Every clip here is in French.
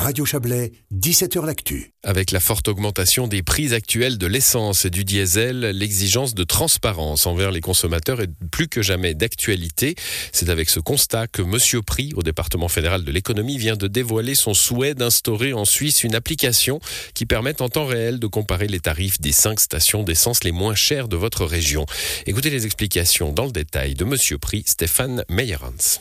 Radio Chablais, 17h L'Actu. Avec la forte augmentation des prix actuels de l'essence et du diesel, l'exigence de transparence envers les consommateurs est plus que jamais d'actualité. C'est avec ce constat que Monsieur Prix, au département fédéral de l'économie, vient de dévoiler son souhait d'instaurer en Suisse une application qui permette en temps réel de comparer les tarifs des cinq stations d'essence les moins chères de votre région. Écoutez les explications dans le détail de Monsieur Prix, Stéphane Meyerhans.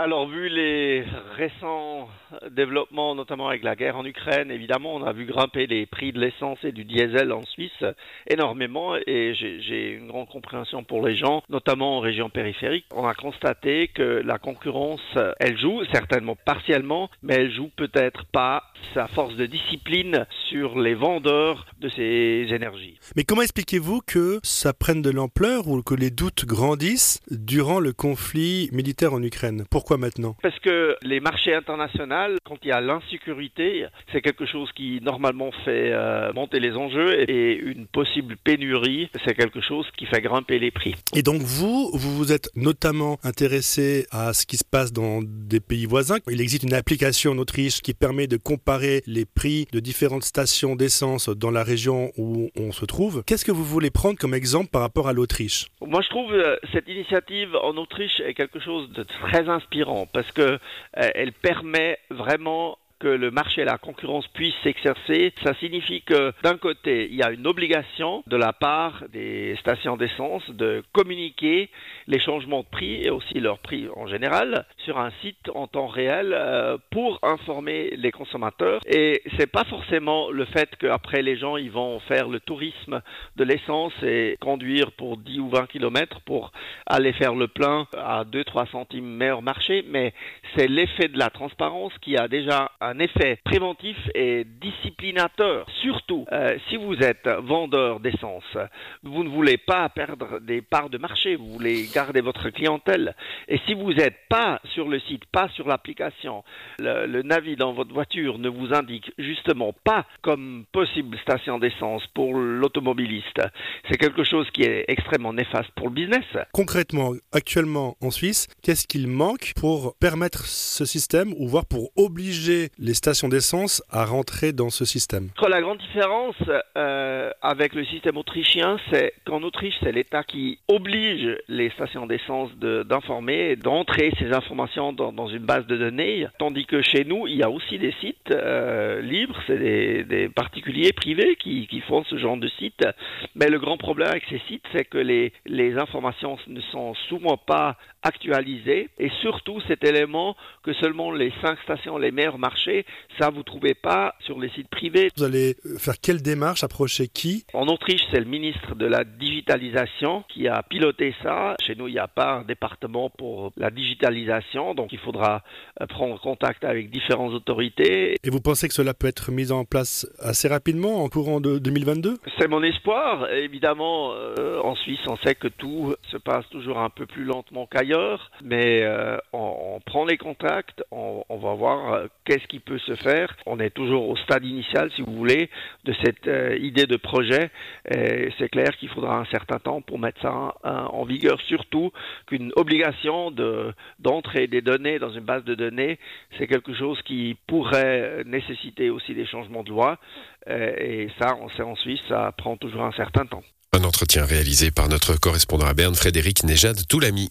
Alors, vu les récents développements, notamment avec la guerre en Ukraine, évidemment, on a vu grimper les prix de l'essence et du diesel en Suisse énormément et j'ai une grande compréhension pour les gens, notamment en région périphérique. On a constaté que la concurrence, elle joue certainement partiellement, mais elle joue peut-être pas sa force de discipline sur les vendeurs de ces énergies. Mais comment expliquez-vous que ça prenne de l'ampleur ou que les doutes grandissent durant le conflit militaire en Ukraine? Maintenant Parce que les marchés internationaux, quand il y a l'insécurité, c'est quelque chose qui normalement fait euh, monter les enjeux et une possible pénurie, c'est quelque chose qui fait grimper les prix. Et donc vous, vous vous êtes notamment intéressé à ce qui se passe dans des pays voisins. Il existe une application en Autriche qui permet de comparer les prix de différentes stations d'essence dans la région où on se trouve. Qu'est-ce que vous voulez prendre comme exemple par rapport à l'Autriche? Moi, je trouve euh, cette initiative en Autriche est quelque chose de très inspirant parce que euh, elle permet vraiment que le marché et la concurrence puissent s'exercer, ça signifie que d'un côté, il y a une obligation de la part des stations d'essence de communiquer les changements de prix et aussi leurs prix en général sur un site en temps réel euh, pour informer les consommateurs. Et c'est pas forcément le fait qu'après les gens ils vont faire le tourisme de l'essence et conduire pour 10 ou 20 km pour aller faire le plein à 2-3 centimes meilleur marché, mais c'est l'effet de la transparence qui a déjà un effet préventif et disciplinateur. Surtout, euh, si vous êtes vendeur d'essence, vous ne voulez pas perdre des parts de marché, vous voulez garder votre clientèle. Et si vous n'êtes pas sur le site, pas sur l'application, le, le dans votre voiture ne vous indique justement pas comme possible station d'essence pour l'automobiliste, c'est quelque chose qui est extrêmement néfaste pour le business. Concrètement, actuellement en Suisse, qu'est-ce qu'il manque pour permettre ce système ou voire pour obliger les stations d'essence à rentrer dans ce système La grande différence euh, avec le système autrichien, c'est qu'en Autriche, c'est l'État qui oblige les stations d'essence d'informer, d'entrer ces informations dans, une base de données, tandis que chez nous, il y a aussi des sites euh, libres, c'est des, particuliers privés qui, font ce genre de sites. Mais le grand problème avec ces sites, c'est que les, les informations ne sont souvent pas actualisées et surtout cet élément que seulement les cinq stations les meilleurs ça vous trouvez pas sur les sites privés. Vous allez faire quelle démarche, approcher qui? En Autriche, c'est le ministre de la digitalisation qui a piloté ça. Chez nous, il n'y a pas un département pour la digitalisation, donc il faudra euh, prendre contact avec différentes autorités. Et vous pensez que cela peut être mis en place assez rapidement, en courant de 2022 C'est mon espoir. Évidemment, euh, en Suisse, on sait que tout se passe toujours un peu plus lentement qu'ailleurs, mais euh, on, on, prend les contacts, on, on va voir euh, qu'est-ce qui peut se faire. On est toujours au stade initial, si vous voulez, de cette euh, idée de projet. C'est clair qu'il faudra un certain temps pour mettre ça en, vigueur, surtout qu'une obligation d'entrée de, des données dans une base de données, c'est quelque chose qui pourrait nécessiter aussi des changements de loi. Euh, et ça, on sait en Suisse, ça prend toujours un certain temps. Un entretien réalisé par notre correspondant à Berne, Frédéric Nejad Toulami.